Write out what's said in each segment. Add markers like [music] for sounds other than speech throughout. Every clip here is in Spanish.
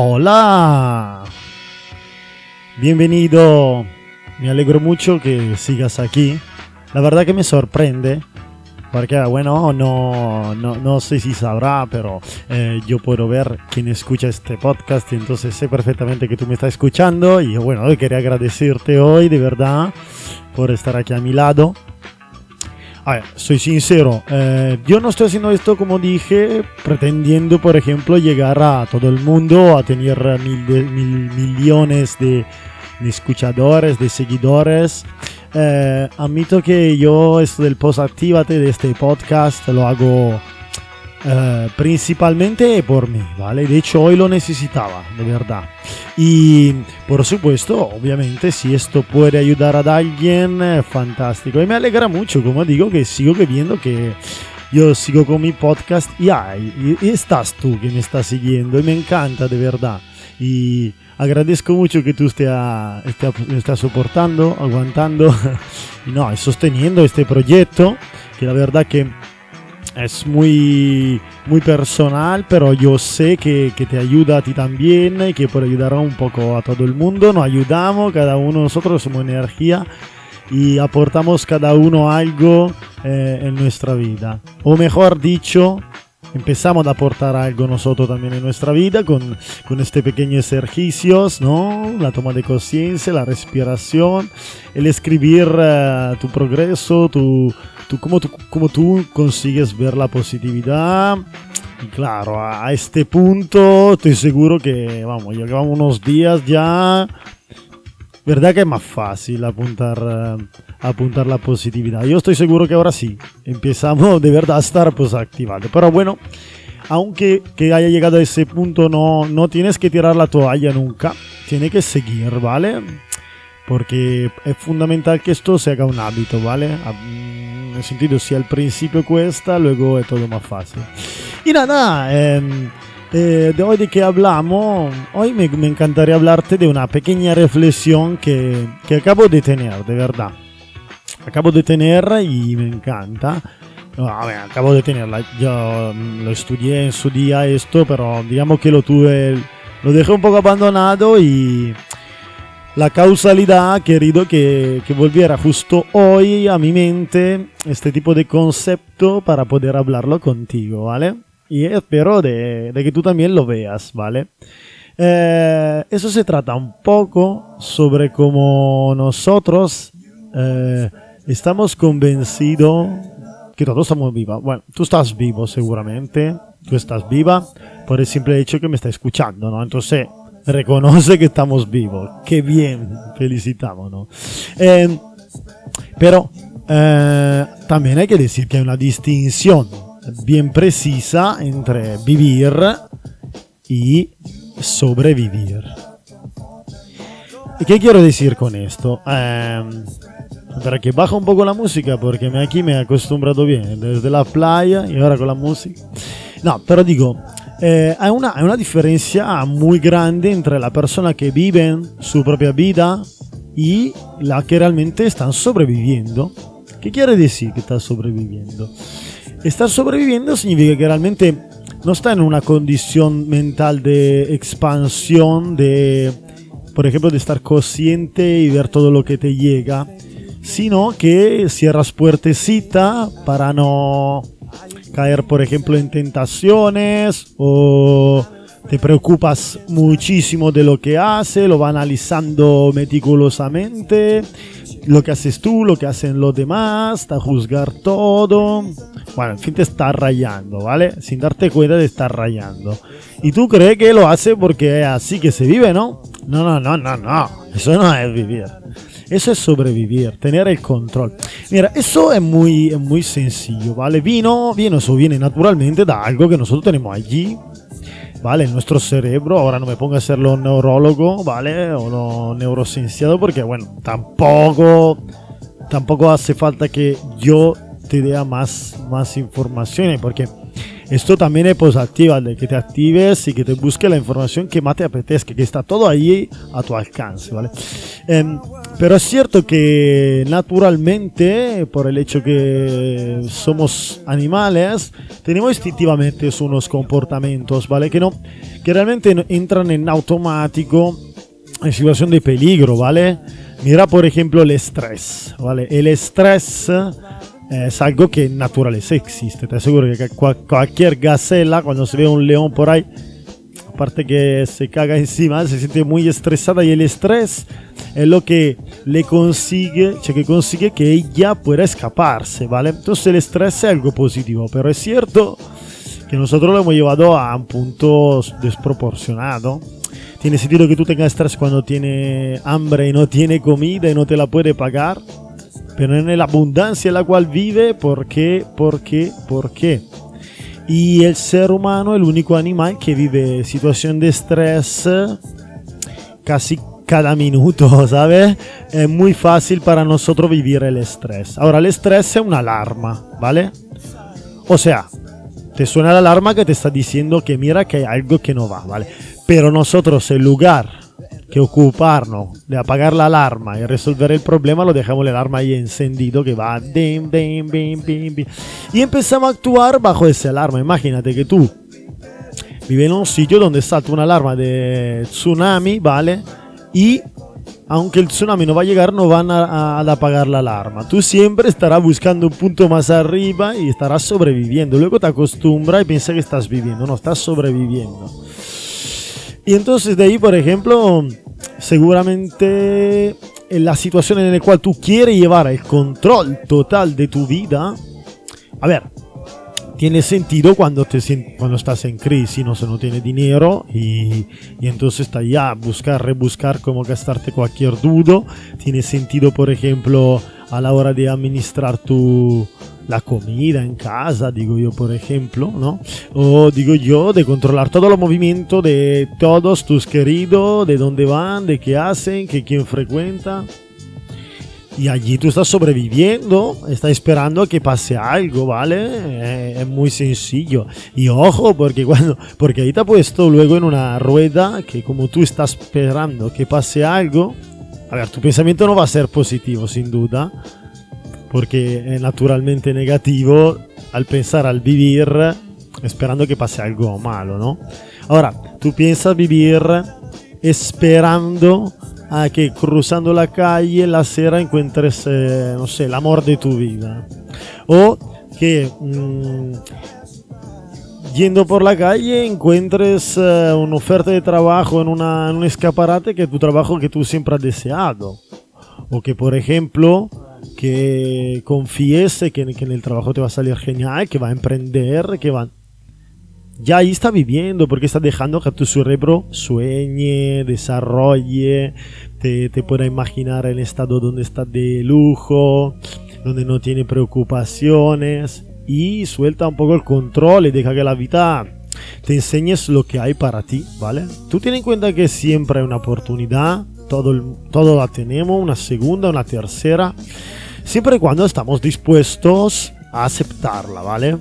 Hola. Bienvenido. Me alegro mucho que sigas aquí. La verdad que me sorprende. Porque, bueno, no, no, no sé si sabrá, pero eh, yo puedo ver quién escucha este podcast y entonces sé perfectamente que tú me estás escuchando. Y bueno, quería agradecerte hoy, de verdad, por estar aquí a mi lado. Soy sincero, eh, yo no estoy haciendo esto como dije, pretendiendo, por ejemplo, llegar a todo el mundo, a tener mil, mil millones de, de escuchadores, de seguidores. Eh, admito que yo esto del post actívate de este podcast lo hago eh, principalmente por mí, ¿vale? De hecho hoy lo necesitaba, de verdad. Y por supuesto, obviamente, si esto puede ayudar a alguien, eh, fantástico. Y me alegra mucho, como digo, que sigo viendo que yo sigo con mi podcast y, y estás tú que me estás siguiendo y me encanta, de verdad. Y agradezco mucho que tú estés, estés soportando, aguantando [laughs] y no, sosteniendo este proyecto, que la verdad que es muy, muy personal, pero yo sé que, que, te ayuda a ti también y que puede ayudar un poco a todo el mundo. Nos ayudamos, cada uno nosotros somos energía y aportamos cada uno algo eh, en nuestra vida. O mejor dicho, empezamos a aportar algo nosotros también en nuestra vida con, con este pequeños ejercicios, ¿no? La toma de conciencia, la respiración, el escribir uh, tu progreso, tu, tu, cómo, tú, cómo tú consigues ver la positividad. Y claro, a este punto estoy seguro que, vamos, llevamos unos días ya ¿Verdad que es más fácil apuntar, uh, apuntar la positividad? Yo estoy seguro que ahora sí, empezamos de verdad a estar pues activados. Pero bueno, aunque que haya llegado a ese punto, no, no tienes que tirar la toalla nunca. Tiene que seguir, ¿vale? Porque es fundamental que esto se haga un hábito, ¿vale? En el sentido, si al principio cuesta, luego es todo más fácil. Y nada, eh, eh, de hoy de que hablamos, hoy me, me, encantaría hablarte de una pequeña reflexión que, que, acabo de tener, de verdad. Acabo de tener y me encanta. Acabo de tenerla. Yo lo estudié en su día esto, pero digamos que lo tuve, lo dejé un poco abandonado y la causalidad querido que, que volviera justo hoy a mi mente este tipo de concepto para poder hablarlo contigo, ¿vale? y espero de, de, que tú también lo veas, ¿vale? Eh, eso se trata un poco sobre cómo nosotros eh, estamos convencidos que todos estamos vivos. Bueno, tú estás vivo seguramente, tú estás viva por el simple hecho que me está escuchando, ¿no? Entonces, reconoce que estamos vivos. Qué bien, felicitámonos. Eh, pero eh, también hay que decir que hay una distinción bien precisa entre vivir y sobrevivir. ¿Y qué quiero decir con esto? Eh, para que baja un poco la música porque aquí me he acostumbrado bien desde la playa y ahora con la música. No, pero digo, eh, hay, una, hay una diferencia muy grande entre la persona que vive su propia vida y la que realmente están sobreviviendo. ¿Qué quiere decir que está sobreviviendo? Estar sobreviviendo significa que realmente no está en una condición mental de expansión, de, por ejemplo, de estar consciente y ver todo lo que te llega, sino que cierras puertecita para no caer, por ejemplo, en tentaciones o te preocupas muchísimo de lo que hace, lo va analizando meticulosamente, lo que haces tú, lo que hacen los demás, a juzgar todo. Bueno, en fin, te está rayando, ¿vale? Sin darte cuenta de estar rayando. Y tú crees que lo hace porque es así que se vive, ¿no? No, no, no, no, no. Eso no es vivir. Eso es sobrevivir, tener el control. Mira, eso es muy, es muy sencillo, ¿vale? Vino, vino, eso viene naturalmente de algo que nosotros tenemos allí, ¿vale? En nuestro cerebro. Ahora no me ponga a ser lo neurólogo, ¿vale? O lo neurocienciado, porque, bueno, tampoco, tampoco hace falta que yo te dé más, más informaciones, porque esto también es positiva, de que te actives y que te busque la información que más te apetezca, que está todo ahí a tu alcance, ¿vale? Eh, Pero es cierto que naturalmente, por el hecho que somos animales, tenemos instintivamente unos comportamientos, ¿vale? Que, no, que realmente entran en automático en situación de peligro, ¿vale? Mira, por ejemplo, el estrés, ¿vale? El estrés es algo que en naturaleza existe. Te aseguro que cualquier gacela, cuando se ve un león por ahí, aparte que se caga encima, se siente muy estresada y el estrés es lo que le consigue, que consigue que ella pueda escaparse, ¿vale? Entonces el estrés es algo positivo, pero es cierto que nosotros lo hemos llevado a un punto desproporcionado. Tiene sentido que tú tengas estrés cuando tiene hambre y no tiene comida y no te la puede pagar, pero en la abundancia en la cual vive, ¿por qué? ¿Por qué? ¿Por qué? Y el ser humano es el único animal que vive situación de estrés casi cada minuto, [laughs] ¿sabes? Es muy fácil para nosotros vivir el estrés. Ahora, el estrés es una alarma, ¿vale? O sea, te suena la alarma que te está diciendo que mira que hay algo que no va, ¿vale? Pero nosotros, en lugar que ocuparnos de apagar la alarma y resolver el problema, lo dejamos la alarma ahí encendido que va dim, y empezamos a actuar bajo esa alarma. Imagínate que tú vives en un sitio donde salta una alarma de tsunami, ¿vale? y aunque el tsunami no va a llegar, no van a, apagar la alarma. Tú siempre estarás buscando un punto más arriba y estarás sobreviviendo. Luego te acostumbras y piensas que estás viviendo. No, estás sobreviviendo. Y entonces de ahí, por ejemplo, seguramente en la situación en la cual tú quieres llevar el control total de tu vida. A ver, tiene sentido cuando, te, cuando estás en crisis, no, se no tiene dinero y, y, entonces está ya buscar, rebuscar cómo gastarte cualquier dudo. Tiene sentido, por ejemplo, a la hora de administrar tu, la comida en casa, digo yo, por ejemplo, ¿no? O digo yo, de controlar todo el movimiento de todos tus queridos, de dónde van, de qué hacen, que quién frecuenta. Y allí tú estás sobreviviendo, estás esperando a que pase algo, ¿vale? Eh, es muy sencillo. Y ojo, porque cuando, porque ahí te ha puesto luego en una rueda que como tú estás esperando que pase algo, a ver, tu pensamiento no va a ser positivo, sin duda, porque es naturalmente negativo al pensar, al vivir, esperando que pase algo malo, ¿no? Ahora, tú piensas vivir esperando a que cruzando la calle, la acera, encuentres, eh, no sé, el amor de tu vida. O que mmm, yendo por la calle encuentres uh, una oferta de trabajo en, una, en, un escaparate que es tu trabajo que tú siempre has deseado. O que, por ejemplo, que confíes que, en el trabajo te va a salir genial, que va a emprender, que va ya ahí está viviendo porque está dejando que tu cerebro sueñe, desarrolle, te, te pueda imaginar el estado donde está de lujo, donde no tiene preocupaciones y suelta un poco el control y deja que la vida te enseñes lo que hay para ti, ¿vale? Tú ten en cuenta que siempre hay una oportunidad, todo, todo la tenemos, una segunda, una tercera, siempre y cuando estamos dispuestos a aceptarla, ¿vale?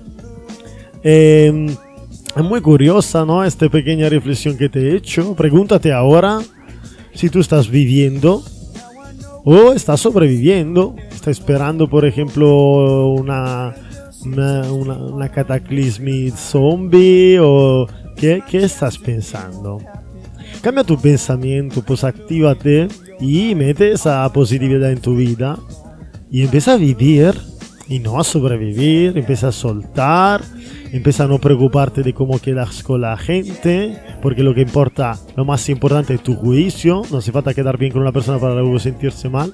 Eh, es muy curiosa, ¿no? Esta pequeña reflexión que te he hecho. Pregúntate ahora si tú estás viviendo o estás sobreviviendo. Estás esperando, por ejemplo, una, una, una, cataclismi zombie o ¿qué, ¿qué, estás pensando. Cambia tu pensamiento, pues actívate y mete esa positividad en tu vida y empieza a vivir y no a sobrevivir, empieza a soltar empieza a no preocuparte de cómo quedas con la gente, porque lo que importa, lo más importante es tu juicio, no hace falta quedar bien con una persona para luego sentirse mal.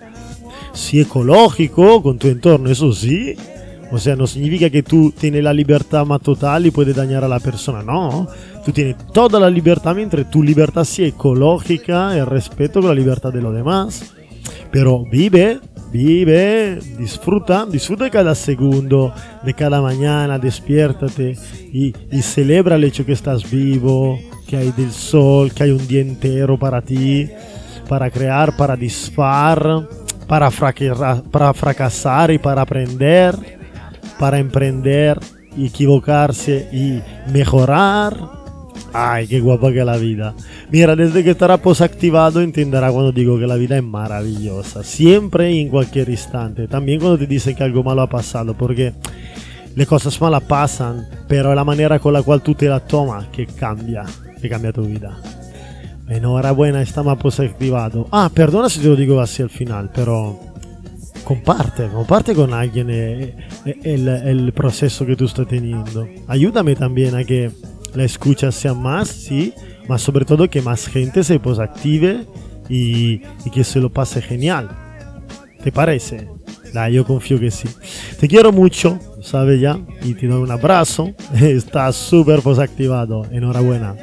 Si ecológico con tu entorno, eso sí. O sea, no significa que tú tienes la libertad más total y puedes dañar a la persona, no. Tú tienes toda la libertad mientras tu libertad sea ecológica y respeto con la libertad de los demás. Pero vive Vive, disfruta, disfruta de cada segundo, de cada mañana, despiértate y, y celebra el hecho que estás vivo, que hay del sol, que hay un día entero para ti, para crear, para disfar, para, para fracasar y para aprender, para emprender, equivocarse y mejorar. Ay, qué guapa que la vida. Mira, desde que estará posactivado entenderá cuando digo que la vida es maravillosa. Siempre y en cualquier instante. También cuando te dicen que algo malo ha pasado. Porque las cosas malas pasan, pero es la manera con la cual tú te la tomas que cambia. Que cambia tu vida. Enhorabuena, está más posactivado. Ah, perdona si te lo digo así al final, pero comparte, comparte con alguien el, el, el proceso que tú estás teniendo. Ayúdame también a que la escucha sea más, sí, más sobre todo que más gente se posactive y, y que se lo pase genial. ¿Te parece? Da, yo confío que sí. Te quiero mucho, sabes ya, y te doy un abrazo. [laughs] Estás súper posactivado. Enhorabuena.